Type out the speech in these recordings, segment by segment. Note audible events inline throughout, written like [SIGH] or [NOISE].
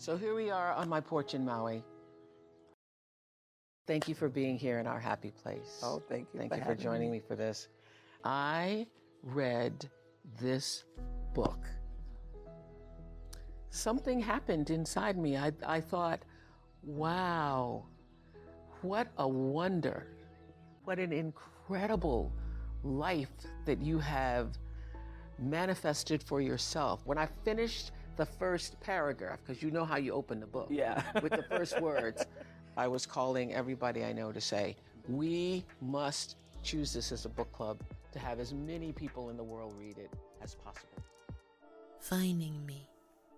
So here we are on my porch in Maui. Thank you for being here in our happy place. Oh, thank you Thank for you for joining me. me for this. I read this book. Something happened inside me. I, I thought, wow, what a wonder. What an incredible life that you have manifested for yourself. When I finished the first paragraph, because you know how you open the book. Yeah. [LAUGHS] with the first words, [LAUGHS] I was calling everybody I know to say, we must choose this as a book club to have as many people in the world read it as possible. Finding Me.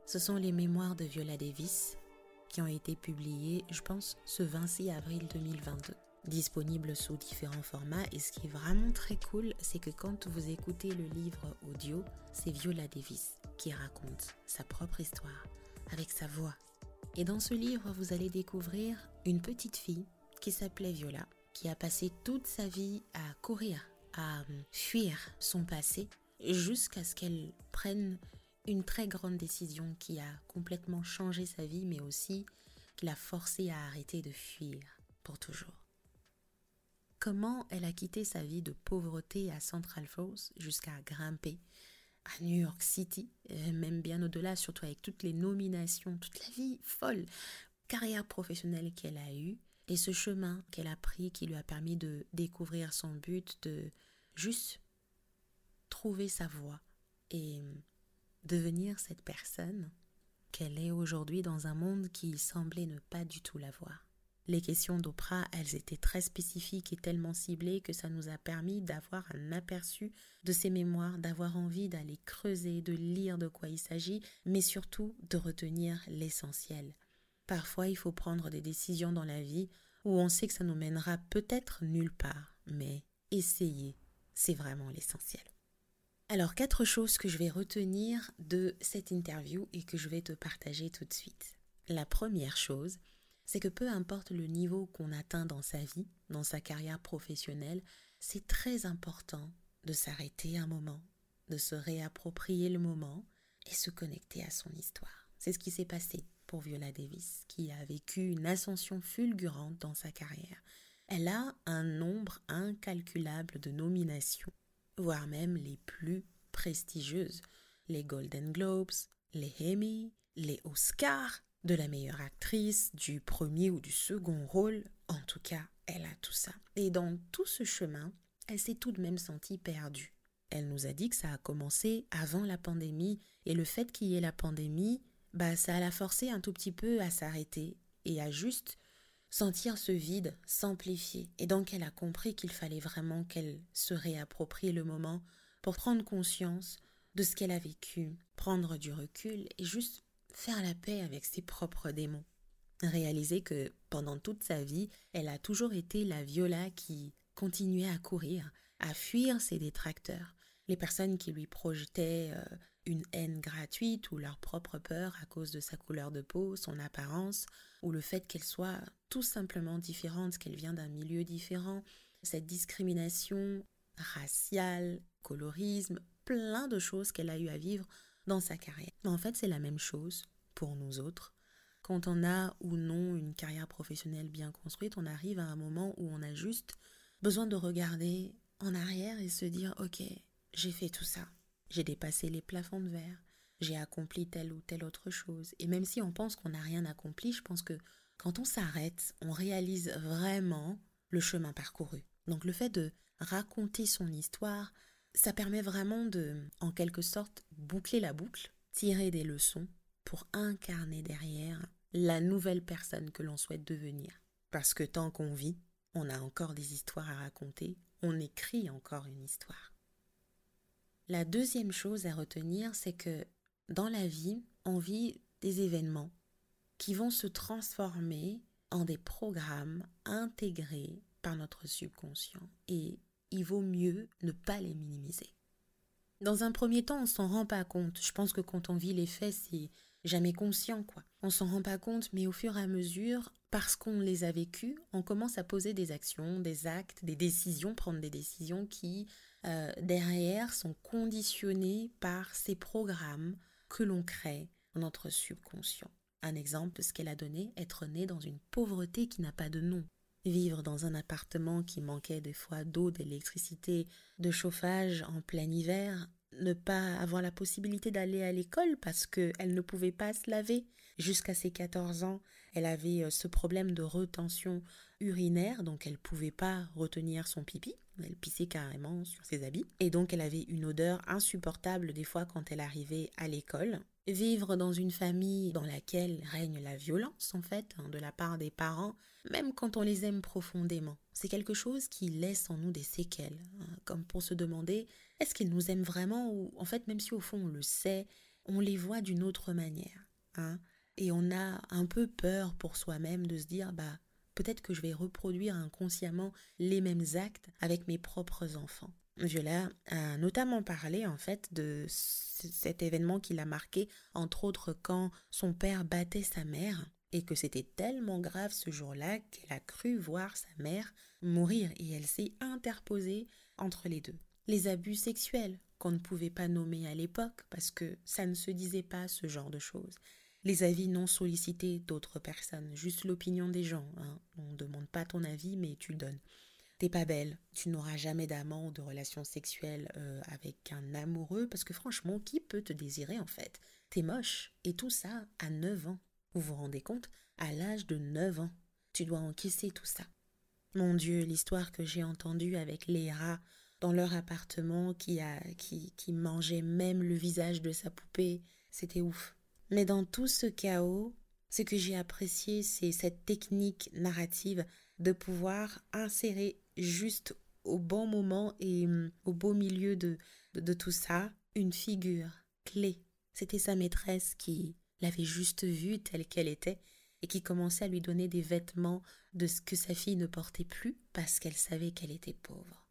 Ce sont les mémoires de Viola Davis qui ont été publiées, je pense, ce 26 avril 2022. Disponibles sous différents formats et ce qui est vraiment très cool, c'est que quand vous écoutez le livre audio, c'est Viola Davis qui raconte sa propre histoire avec sa voix. Et dans ce livre, vous allez découvrir une petite fille qui s'appelait Viola, qui a passé toute sa vie à courir, à fuir son passé, jusqu'à ce qu'elle prenne une très grande décision qui a complètement changé sa vie, mais aussi qui l'a forcée à arrêter de fuir pour toujours. Comment elle a quitté sa vie de pauvreté à Central Falls jusqu'à grimper à New York City, même bien au-delà, surtout avec toutes les nominations, toute la vie folle, carrière professionnelle qu'elle a eue, et ce chemin qu'elle a pris qui lui a permis de découvrir son but, de juste trouver sa voie et devenir cette personne qu'elle est aujourd'hui dans un monde qui semblait ne pas du tout la voir. Les questions d'Oprah, elles étaient très spécifiques et tellement ciblées que ça nous a permis d'avoir un aperçu de ses mémoires, d'avoir envie d'aller creuser, de lire de quoi il s'agit, mais surtout de retenir l'essentiel. Parfois, il faut prendre des décisions dans la vie où on sait que ça nous mènera peut-être nulle part, mais essayer, c'est vraiment l'essentiel. Alors, quatre choses que je vais retenir de cette interview et que je vais te partager tout de suite. La première chose, c'est que peu importe le niveau qu'on atteint dans sa vie, dans sa carrière professionnelle, c'est très important de s'arrêter un moment, de se réapproprier le moment et se connecter à son histoire. C'est ce qui s'est passé pour Viola Davis, qui a vécu une ascension fulgurante dans sa carrière. Elle a un nombre incalculable de nominations, voire même les plus prestigieuses, les Golden Globes, les Emmy, les Oscars, de la meilleure actrice, du premier ou du second rôle, en tout cas, elle a tout ça. Et dans tout ce chemin, elle s'est tout de même sentie perdue. Elle nous a dit que ça a commencé avant la pandémie, et le fait qu'il y ait la pandémie, bah ça l'a forcé un tout petit peu à s'arrêter et à juste sentir ce vide s'amplifier. Et donc elle a compris qu'il fallait vraiment qu'elle se réapproprie le moment pour prendre conscience de ce qu'elle a vécu, prendre du recul et juste faire la paix avec ses propres démons. Réaliser que pendant toute sa vie, elle a toujours été la Viola qui continuait à courir, à fuir ses détracteurs, les personnes qui lui projetaient euh, une haine gratuite ou leur propre peur à cause de sa couleur de peau, son apparence, ou le fait qu'elle soit tout simplement différente, qu'elle vient d'un milieu différent, cette discrimination raciale, colorisme, plein de choses qu'elle a eu à vivre sa carrière. En fait, c'est la même chose pour nous autres. Quand on a ou non une carrière professionnelle bien construite, on arrive à un moment où on a juste besoin de regarder en arrière et se dire OK, j'ai fait tout ça. J'ai dépassé les plafonds de verre. J'ai accompli telle ou telle autre chose. Et même si on pense qu'on n'a rien accompli, je pense que quand on s'arrête, on réalise vraiment le chemin parcouru. Donc le fait de raconter son histoire, ça permet vraiment de, en quelque sorte, boucler la boucle, tirer des leçons pour incarner derrière la nouvelle personne que l'on souhaite devenir. Parce que tant qu'on vit, on a encore des histoires à raconter, on écrit encore une histoire. La deuxième chose à retenir, c'est que dans la vie, on vit des événements qui vont se transformer en des programmes intégrés par notre subconscient. Et il vaut mieux ne pas les minimiser. Dans un premier temps, on s'en rend pas compte. Je pense que quand on vit les faits, c'est jamais conscient, quoi. On s'en rend pas compte, mais au fur et à mesure, parce qu'on les a vécus, on commence à poser des actions, des actes, des décisions, prendre des décisions qui, euh, derrière, sont conditionnées par ces programmes que l'on crée dans notre subconscient. Un exemple ce qu'elle a donné, être née dans une pauvreté qui n'a pas de nom. Vivre dans un appartement qui manquait des fois d'eau, d'électricité, de chauffage en plein hiver, ne pas avoir la possibilité d'aller à l'école parce qu'elle ne pouvait pas se laver. Jusqu'à ses 14 ans, elle avait euh, ce problème de retention urinaire, donc elle ne pouvait pas retenir son pipi. Elle pissait carrément sur ses habits. Et donc elle avait une odeur insupportable des fois quand elle arrivait à l'école. Vivre dans une famille dans laquelle règne la violence, en fait, hein, de la part des parents, même quand on les aime profondément. C'est quelque chose qui laisse en nous des séquelles, hein, comme pour se demander est-ce qu'ils nous aiment vraiment ou en fait, même si au fond on le sait, on les voit d'une autre manière. Hein, et on a un peu peur pour soi-même de se dire bah peut-être que je vais reproduire inconsciemment les mêmes actes avec mes propres enfants. Viola a notamment parlé en fait de cet événement qui l'a marqué, entre autres quand son père battait sa mère et que c'était tellement grave ce jour-là qu'elle a cru voir sa mère mourir et elle s'est interposée entre les deux. Les abus sexuels qu'on ne pouvait pas nommer à l'époque parce que ça ne se disait pas ce genre de choses. Les avis non sollicités d'autres personnes, juste l'opinion des gens. Hein. On ne demande pas ton avis mais tu le donnes. T'es pas belle, tu n'auras jamais d'amant ou de relation sexuelle euh, avec un amoureux parce que franchement, qui peut te désirer en fait? T'es moche et tout ça à 9 ans. Vous vous rendez compte? À l'âge de 9 ans, tu dois encaisser tout ça. Mon Dieu, l'histoire que j'ai entendue avec Léa dans leur appartement qui, a, qui, mangeait même le visage de sa poupée, c'était ouf. Mais dans tout ce chaos, ce que j'ai apprécié, c'est cette technique narrative de pouvoir insérer juste au bon moment et hum, au beau milieu de tout ça une figure clé. C'était sa maîtresse qui l'avait juste vue telle qu'elle était et qui commençait à lui donner des vêtements de ce que sa fille ne portait plus parce qu'elle savait qu'elle était pauvre.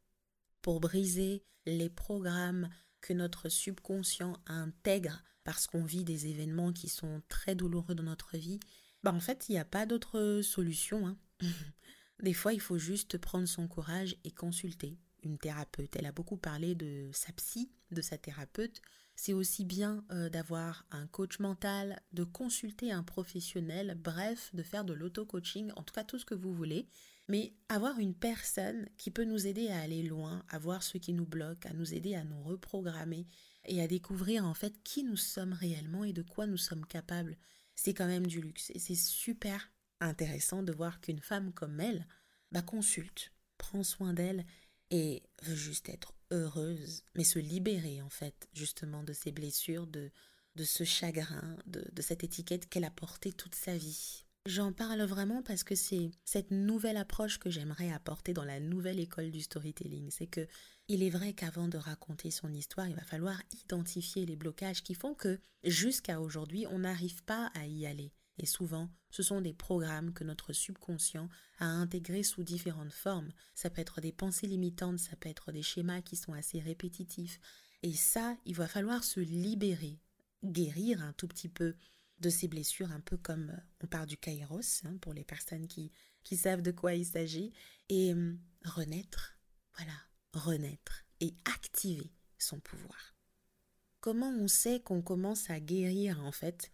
Pour briser les programmes que notre subconscient intègre parce qu'on vit des événements qui sont très douloureux dans notre vie, bah en fait, il n'y a pas d'autre solution. Hein. [LAUGHS] des fois, il faut juste prendre son courage et consulter une thérapeute. Elle a beaucoup parlé de sa psy, de sa thérapeute, c'est aussi bien euh, d'avoir un coach mental, de consulter un professionnel, bref, de faire de l'auto-coaching, en tout cas tout ce que vous voulez, mais avoir une personne qui peut nous aider à aller loin, à voir ce qui nous bloque, à nous aider à nous reprogrammer et à découvrir en fait qui nous sommes réellement et de quoi nous sommes capables. C'est quand même du luxe et c'est super intéressant de voir qu'une femme comme elle bah, consulte, prend soin d'elle et veut juste être heureuse, mais se libérer en fait justement de ces blessures, de, de ce chagrin, de, de cette étiquette qu'elle a portée toute sa vie. J'en parle vraiment parce que c'est cette nouvelle approche que j'aimerais apporter dans la nouvelle école du storytelling. C'est que il est vrai qu'avant de raconter son histoire, il va falloir identifier les blocages qui font que jusqu'à aujourd'hui, on n'arrive pas à y aller. Et souvent, ce sont des programmes que notre subconscient a intégrés sous différentes formes. Ça peut être des pensées limitantes, ça peut être des schémas qui sont assez répétitifs. Et ça, il va falloir se libérer, guérir un tout petit peu de ces blessures, un peu comme euh, on part du kairos, hein, pour les personnes qui, savent de quoi il s'agit, et hum, renaître, voilà, renaître et activer son pouvoir. Comment on sait qu'on commence à guérir en fait?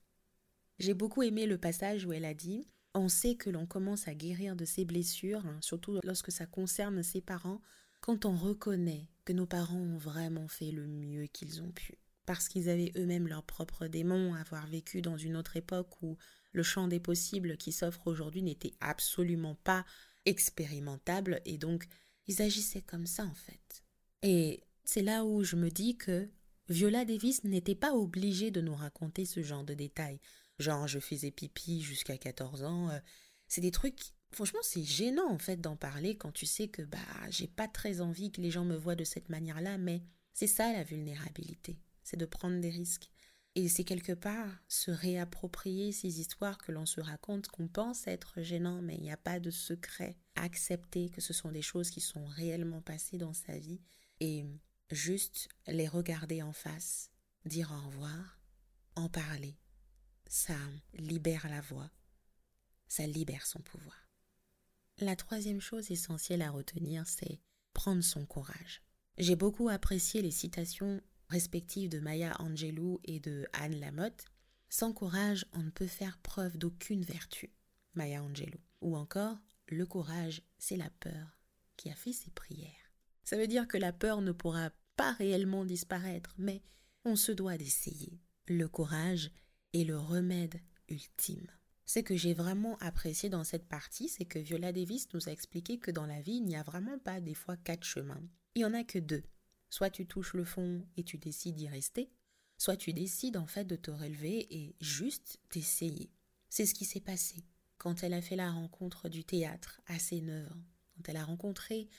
J'ai beaucoup aimé le passage où elle a dit On sait que l'on commence à guérir de ses blessures, hein, surtout lorsque ça concerne ses parents, quand on reconnaît que nos parents ont vraiment fait le mieux qu'ils ont pu. Parce qu'ils avaient eux-mêmes leurs propres démons, avoir vécu dans une autre époque où le champ des possibles qui s'offre aujourd'hui n'était absolument pas expérimentable, et donc ils agissaient comme ça en fait. Et c'est là où je me dis que Viola Davis n'était pas obligée de nous raconter ce genre de détails. Genre, je faisais pipi jusqu'à 14 ans. Euh, c'est des trucs. Franchement, c'est gênant en fait d'en parler quand tu sais que bah j'ai pas très envie que les gens me voient de cette manière-là, mais c'est ça la vulnérabilité, c'est de prendre des risques. Et c'est quelque part se réapproprier ces histoires que l'on se raconte, qu'on pense être gênant, mais il n'y a pas de secret. Accepter que ce sont des choses qui sont réellement passées dans sa vie et juste les regarder en face, dire au revoir, en parler ça libère la voix, ça libère son pouvoir. La troisième chose essentielle à retenir, c'est prendre son courage. J'ai beaucoup apprécié les citations respectives de Maya Angelou et de Anne Lamotte. Sans courage, on ne peut faire preuve d'aucune vertu. Maya Angelou. Ou encore, le courage, c'est la peur qui a fait ses prières. Ça veut dire que la peur ne pourra pas réellement disparaître, mais on se doit d'essayer. Le courage est le remède ultime. Ce que j'ai vraiment apprécié dans cette partie, c'est que Viola Davis nous a expliqué que dans la vie, il n'y a vraiment pas des fois quatre chemins. Il n'y en a que deux. Soit tu touches le fond et tu décides d'y rester, soit tu décides en fait de te relever et juste d'essayer. C'est ce qui s'est passé quand elle a fait la rencontre du théâtre à ses 9 ans, quand elle a rencontré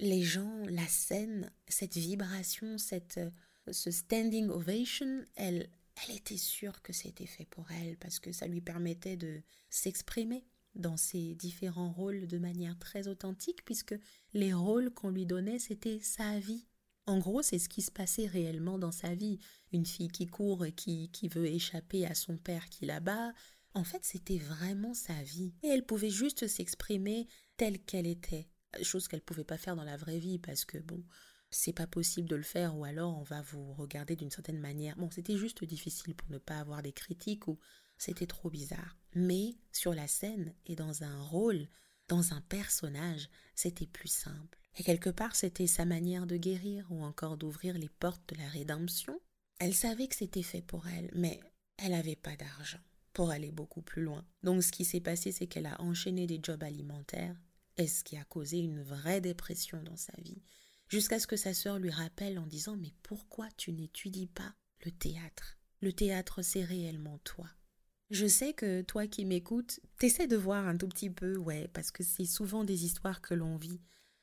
les gens, la scène, cette vibration, cette, euh, ce standing ovation, elle, elle était sûre que c'était fait pour elle parce que ça lui permettait de s'exprimer dans ses différents rôles de manière très authentique puisque les rôles qu'on lui donnait c'était sa vie. En gros, c'est ce qui se passait réellement dans sa vie. Une fille qui court et qui, qui veut échapper à son père qui la bat. En fait, c'était vraiment sa vie. Et elle pouvait juste s'exprimer telle qu'elle était. Chose qu'elle pouvait pas faire dans la vraie vie parce que, bon, c'est pas possible de le faire ou alors on va vous regarder d'une certaine manière. Bon, c'était juste difficile pour ne pas avoir des critiques ou c'était trop bizarre. Mais sur la scène et dans un rôle, dans un personnage, c'était plus simple. Et quelque part, c'était sa manière de guérir ou encore d'ouvrir les portes de la rédemption. Elle savait que c'était fait pour elle, mais elle n'avait pas d'argent pour aller beaucoup plus loin. Donc ce qui s'est passé, c'est qu'elle a enchaîné des jobs alimentaires, et ce qui a causé une vraie dépression dans sa vie jusqu'à ce que sa sœur lui rappelle en disant Mais pourquoi tu n'étudies pas le théâtre? Le théâtre, c'est réellement toi. Je sais que toi qui m'écoutes, t'essaies de voir un tout petit peu, ouais, parce que c'est souvent des histoires que l'on vit.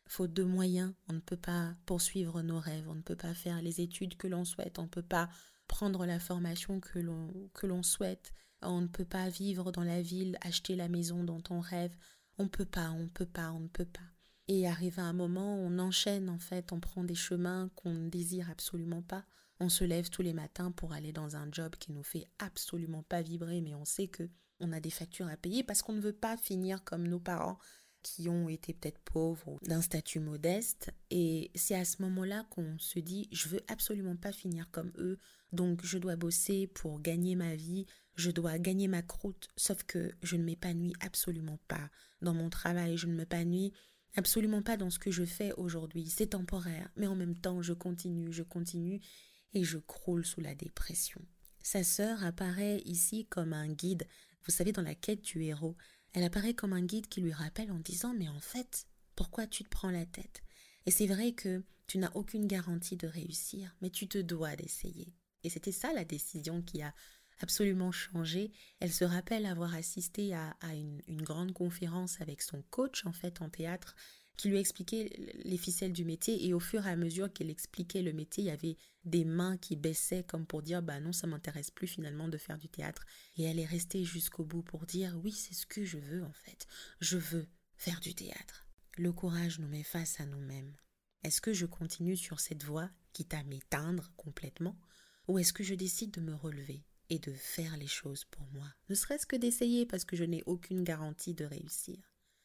Faute de moyens, on ne peut pas poursuivre nos rêves, on ne peut pas faire les études que l'on souhaite, on ne peut pas prendre la formation que l'on souhaite, on ne peut pas vivre dans la ville, acheter la maison dont on rêve, on ne peut pas, on ne peut pas, on ne peut pas. Et arrive à un moment, on enchaîne en fait, on prend des chemins qu'on ne désire absolument pas. On se lève tous les matins pour aller dans un job qui nous fait absolument pas vibrer, mais on sait que on a des factures à payer parce qu'on ne veut pas finir comme nos parents qui ont été peut-être pauvres ou d'un statut modeste. Et c'est à ce moment-là qu'on se dit, je veux absolument pas finir comme eux, donc je dois bosser pour gagner ma vie, je dois gagner ma croûte, sauf que je ne m'épanouis absolument pas dans mon travail, je ne m'épanouis absolument pas dans ce que je fais aujourd'hui. C'est temporaire, mais en même temps, je continue, je continue et je croule sous la dépression. Sa sœur apparaît ici comme un guide, vous savez, dans la quête du héros. Elle apparaît comme un guide qui lui rappelle en disant Mais en fait, pourquoi tu te prends la tête? Et c'est vrai que tu n'as aucune garantie de réussir, mais tu te dois d'essayer. Et c'était ça la décision qui a absolument changé. Elle se rappelle avoir assisté à, une, grande conférence avec son coach en fait en théâtre qui lui expliquait les ficelles du métier et au fur et à mesure qu'elle expliquait le métier, il y avait des mains qui baissaient comme pour dire bah non, ça m'intéresse plus finalement de faire du théâtre et elle est restée jusqu'au bout pour dire oui, c'est ce que je veux en fait. Je veux faire du théâtre. Le courage nous met face à nous-mêmes. Est-ce que je continue sur cette voie quitte à m'éteindre complètement? Ou est-ce que je décide de me relever? Et de faire les choses pour moi. Ne serait-ce que d'essayer parce que je n'ai aucune garantie de réussir,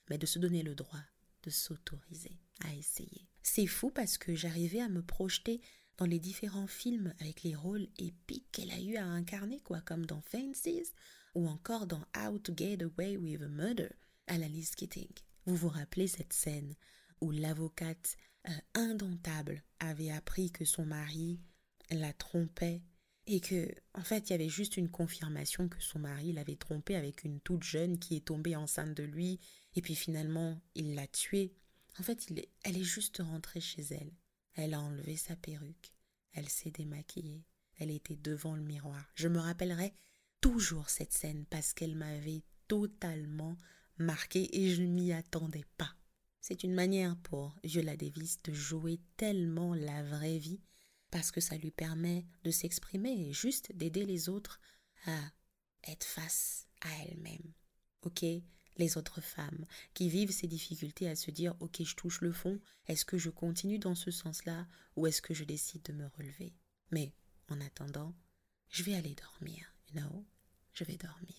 mais de se donner le droit de s'autoriser à essayer. C'est fou parce que j'arrivais à me projeter dans les différents films avec les rôles épiques qu'elle a eu à incarner, quoi, comme dans Fancies ou encore dans How to Get Away with a Murder à la Liz Keating. Vous vous rappelez cette scène où l'avocate euh, indomptable avait appris que son mari la trompait et que en fait il y avait juste une confirmation que son mari l'avait trompée avec une toute jeune qui est tombée enceinte de lui et puis finalement il l'a tuée. En fait, il elle est juste rentrée chez elle. Elle a enlevé sa perruque, elle s'est démaquillée, elle était devant le miroir. Je me rappellerai toujours cette scène parce qu'elle m'avait totalement marquée et je ne m'y attendais pas. C'est une manière pour Viola Davis de jouer tellement la vraie vie parce que ça lui permet de s'exprimer et juste d'aider les autres à être face à elle-même. Ok? Les autres femmes qui vivent ces difficultés à se dire ok je touche le fond, est-ce que je continue dans ce sens-là ou est-ce que je décide de me relever? Mais en attendant, je vais aller dormir, you know? Je vais dormir.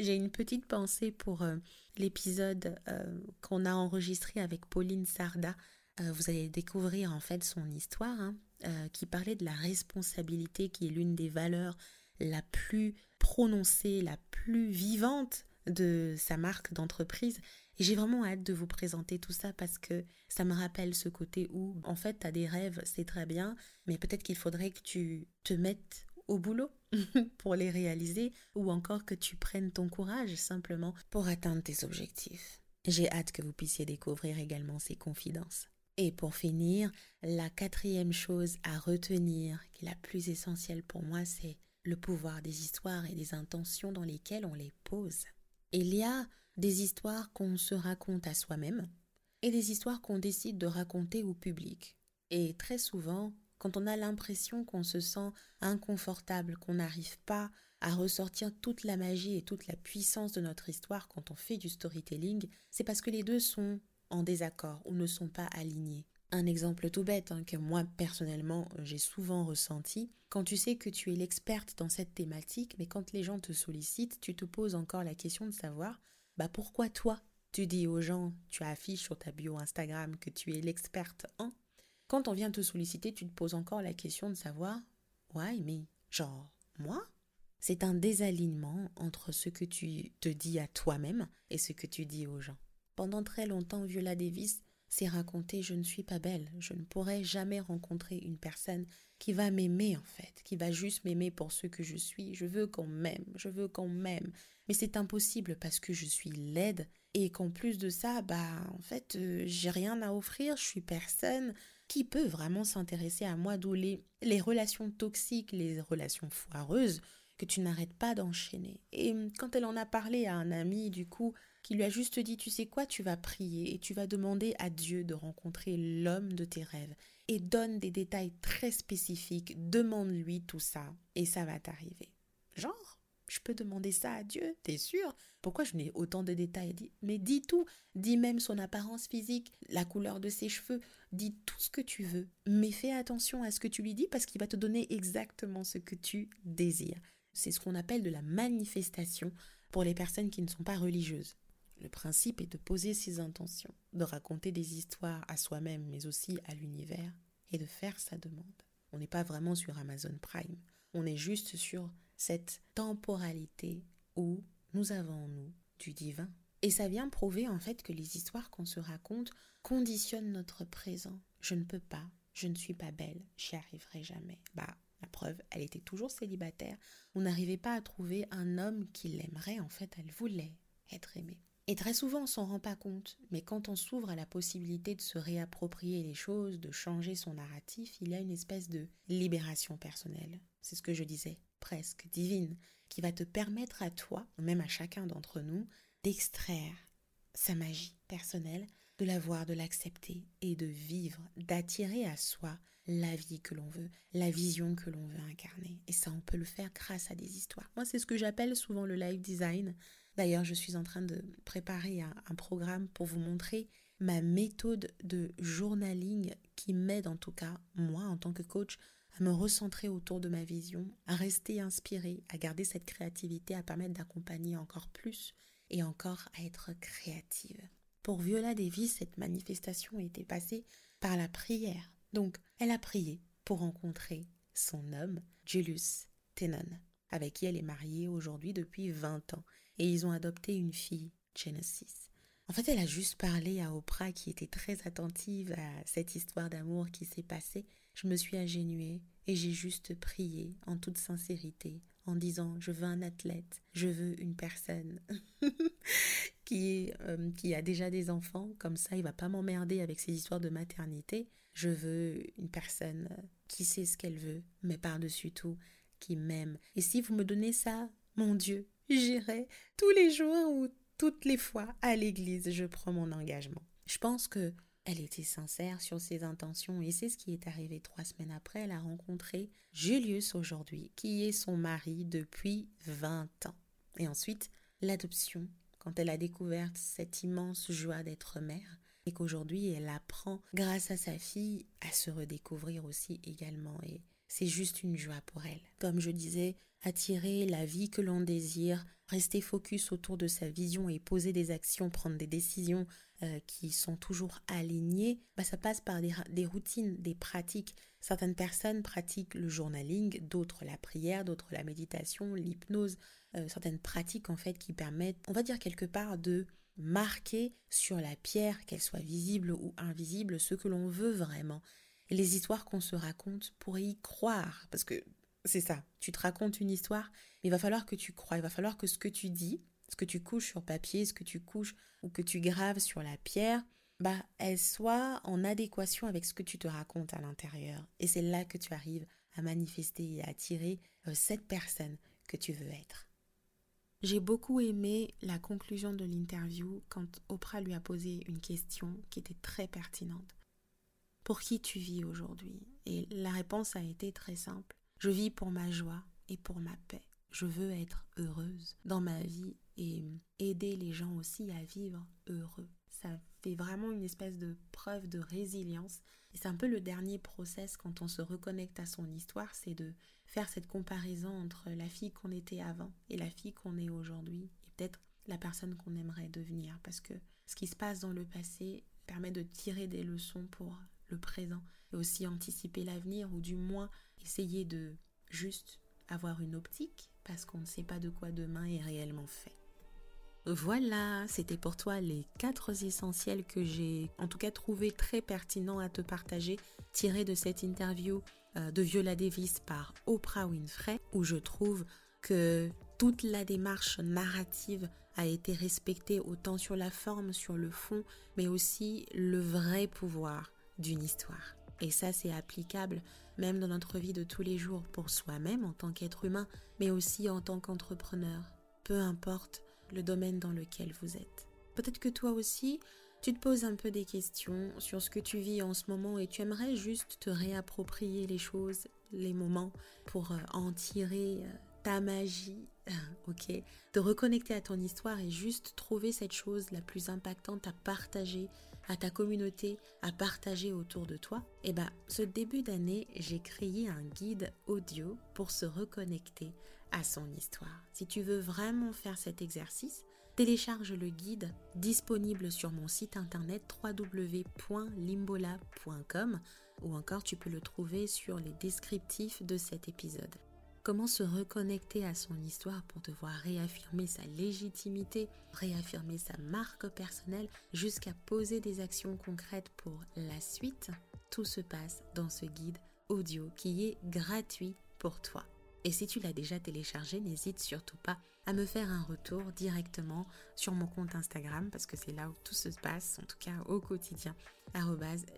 J'ai une petite pensée pour euh, l'épisode euh, qu'on a enregistré avec Pauline Sarda. Euh, vous allez découvrir en fait son histoire. Hein. Euh, qui parlait de la responsabilité qui est l'une des valeurs la plus prononcée, la plus vivante de sa marque d'entreprise. Et j'ai vraiment hâte de vous présenter tout ça parce que ça me rappelle ce côté où, en fait, tu as des rêves, c'est très bien, mais peut-être qu'il faudrait que tu te mettes au boulot [LAUGHS] pour les réaliser ou encore que tu prennes ton courage simplement pour atteindre tes objectifs. J'ai hâte que vous puissiez découvrir également ces confidences. Et pour finir, la quatrième chose à retenir, qui est la plus essentielle pour moi, c'est le pouvoir des histoires et des intentions dans lesquelles on les pose. Il y a des histoires qu'on se raconte à soi-même et des histoires qu'on décide de raconter au public. Et très souvent, quand on a l'impression qu'on se sent inconfortable, qu'on n'arrive pas à ressortir toute la magie et toute la puissance de notre histoire quand on fait du storytelling, c'est parce que les deux sont en désaccord ou ne sont pas alignés. Un exemple tout bête hein, que moi personnellement j'ai souvent ressenti, quand tu sais que tu es l'experte dans cette thématique, mais quand les gens te sollicitent, tu te poses encore la question de savoir bah pourquoi toi? Tu dis aux gens, tu affiches sur ta bio Instagram que tu es l'experte en quand on vient te solliciter, tu te poses encore la question de savoir Ouais, mais genre, moi? C'est un désalignement entre ce que tu te dis à toi-même et ce que tu dis aux gens. Pendant très longtemps, Viola Davis s'est raconté Je ne suis pas belle, je ne pourrai jamais rencontrer une personne qui va m'aimer en fait, qui va juste m'aimer pour ce que je suis. Je veux qu'on m'aime, je veux qu'on m'aime. Mais c'est impossible parce que je suis laide et qu'en plus de ça, bah en fait, euh, j'ai rien à offrir, je suis personne qui peut vraiment s'intéresser à moi, d'où les, relations toxiques, les relations foireuses que tu n'arrêtes pas d'enchaîner. Et hum, quand elle en a parlé à un ami, du coup, qui lui a juste dit, tu sais quoi, tu vas prier et tu vas demander à Dieu de rencontrer l'homme de tes rêves. Et donne des détails très spécifiques, demande-lui tout ça, et ça va t'arriver. Genre je peux demander ça à Dieu, t'es sûr? Pourquoi je n'ai autant de détails? Mais dis tout, dis même son apparence physique, la couleur de ses cheveux, dis tout ce que tu veux. Mais fais attention à ce que tu lui dis parce qu'il va te donner exactement ce que tu désires. C'est ce qu'on appelle de la manifestation pour les personnes qui ne sont pas religieuses. Le principe est de poser ses intentions, de raconter des histoires à soi-même mais aussi à l'univers et de faire sa demande. On n'est pas vraiment sur Amazon Prime, on est juste sur cette temporalité où nous avons nous du divin. Et ça vient prouver en fait que les histoires qu'on se raconte conditionnent notre présent. Je ne peux pas, je ne suis pas belle, j'y arriverai jamais. Bah, la preuve, elle était toujours célibataire. On n'arrivait pas à trouver un homme qui l'aimerait, en fait, elle voulait être aimée. Et très souvent, on s'en rend pas compte, mais quand on s'ouvre à la possibilité de se réapproprier les choses, de changer son narratif, il y a une espèce de libération personnelle. C'est ce que je disais presque divine qui va te permettre à toi, même à chacun d'entre nous, d'extraire sa magie personnelle, de la voir, de l'accepter et de vivre, d'attirer à soi la vie que l'on veut, la vision que l'on veut incarner. Et ça, on peut le faire grâce à des histoires. Moi, c'est ce que j'appelle souvent le life design. D'ailleurs, je suis en train de préparer un, programme pour vous montrer ma méthode de journaling qui m'aide en tout cas, moi, en tant que coach, à me recentrer autour de ma vision, à rester inspirée, à garder cette créativité, à permettre d'accompagner encore plus et encore à être créative. Pour Viola Davis, cette manifestation était passée par la prière. Donc, elle a prié pour rencontrer son homme, Julius Tenon, avec qui elle est mariée aujourd'hui depuis 20 ans. Et ils ont adopté une fille, Genesis. En fait, elle a juste parlé à Oprah qui était très attentive à cette histoire d'amour qui s'est passée je me suis agénuée et j'ai juste prié en toute sincérité en disant je veux un athlète, je veux une personne [LAUGHS] euh, qui a déjà des enfants comme ça il va pas m'emmerder avec ses histoires de maternité. Je veux une personne qui sait ce qu'elle veut, mais par-dessus tout qui m'aime. Et si vous me donnez ça, mon Dieu, j'irai tous les jours ou toutes les fois à l'église, je prends mon engagement. Je pense que elle était sincère sur ses intentions et c'est ce qui est arrivé trois semaines après. Elle a rencontré Julius aujourd'hui, qui est son mari depuis 20 ans. Et ensuite, l'adoption, quand elle a découvert cette immense joie d'être mère et qu'aujourd'hui elle apprend, grâce à sa fille, à se redécouvrir aussi également. Et c'est juste une joie pour elle. Comme je disais, attirer la vie que l'on désire, rester focus autour de sa vision et poser des actions, prendre des décisions euh, qui sont toujours alignées, bah, ça passe par des, routines, des pratiques. Certaines personnes pratiquent le journaling, d'autres la prière, d'autres la méditation, l'hypnose, euh, certaines pratiques en fait qui permettent, on va dire quelque part, de marquer sur la pierre, qu'elle soit visible ou invisible, ce que l'on veut vraiment. Les histoires qu'on se raconte pour y croire, parce que c'est ça, tu te racontes une histoire, mais il va falloir que tu crois, il va falloir que ce que tu dis, ce que tu couches sur papier, ce que tu couches ou que tu graves sur la pierre, bah, elle soit en adéquation avec ce que tu te racontes à l'intérieur. Et c'est là que tu arrives à manifester et à attirer euh, cette personne que tu veux être. J'ai beaucoup aimé la conclusion de l'interview quand Oprah lui a posé une question qui était très pertinente. Pour qui tu vis aujourd'hui? Et la réponse a été très simple. Je vis pour ma joie et pour ma paix. Je veux être heureuse dans ma vie et aider les gens aussi à vivre heureux. Ça fait vraiment une espèce de preuve de résilience. Et c'est un peu le dernier process quand on se reconnecte à son histoire, c'est de faire cette comparaison entre la fille qu'on était avant et la fille qu'on est aujourd'hui, et peut-être la personne qu'on aimerait devenir, parce que ce qui se passe dans le passé permet de tirer des leçons pour le présent, et aussi anticiper l'avenir, ou du moins essayer de juste avoir une optique, parce qu'on ne sait pas de quoi demain est réellement fait. Voilà, c'était pour toi les quatre essentiels que j'ai en tout cas trouvé très pertinents à te partager, tirés de cette interview euh, de Viola Davis par Oprah Winfrey, où je trouve que toute la démarche narrative a été respectée autant sur la forme, sur le fond, mais aussi le vrai pouvoir d'une histoire. Et ça, c'est applicable même dans notre vie de tous les jours pour soi-même en tant qu'être humain, mais aussi en tant qu'entrepreneur. Peu importe le domaine dans lequel vous êtes. Peut-être que toi aussi, tu te poses un peu des questions sur ce que tu vis en ce moment et tu aimerais juste te réapproprier les choses, les moments pour euh, en tirer euh, ta magie, [LAUGHS] ok? Te reconnecter à ton histoire et juste trouver cette chose la plus impactante à partager à ta communauté, à partager autour de toi. Eh ben, ce début d'année, j'ai créé un guide audio pour se reconnecter à son histoire. Si tu veux vraiment faire cet exercice, télécharge le guide disponible sur mon site internet www.limbola.com ou encore tu peux le trouver sur les descriptifs de cet épisode. Comment se reconnecter à son histoire pour devoir réaffirmer sa légitimité, réaffirmer sa marque personnelle, jusqu'à poser des actions concrètes pour la suite Tout se passe dans ce guide audio qui est gratuit pour toi. Et si tu l'as déjà téléchargé, n'hésite surtout pas à me faire un retour directement sur mon compte Instagram parce que c'est là où tout se passe, en tout cas au quotidien,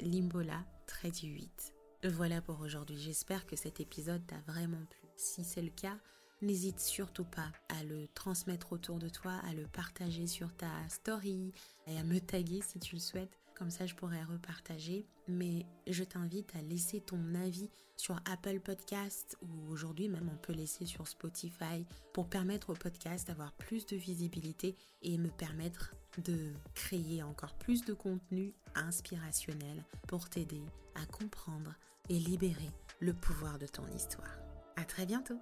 limbola 8. Voilà pour aujourd'hui, j'espère que cet épisode t'a vraiment plu. Si c'est le cas, n'hésite surtout pas à le transmettre autour de toi, à le partager sur ta story et à me taguer si tu le souhaites. Comme ça, je pourrais repartager. Mais je t'invite à laisser ton avis sur Apple Podcast ou aujourd'hui même on peut laisser sur Spotify pour permettre au podcast d'avoir plus de visibilité et me permettre de créer encore plus de contenu inspirationnel pour t'aider à comprendre et libérer le pouvoir de ton histoire. À très bientôt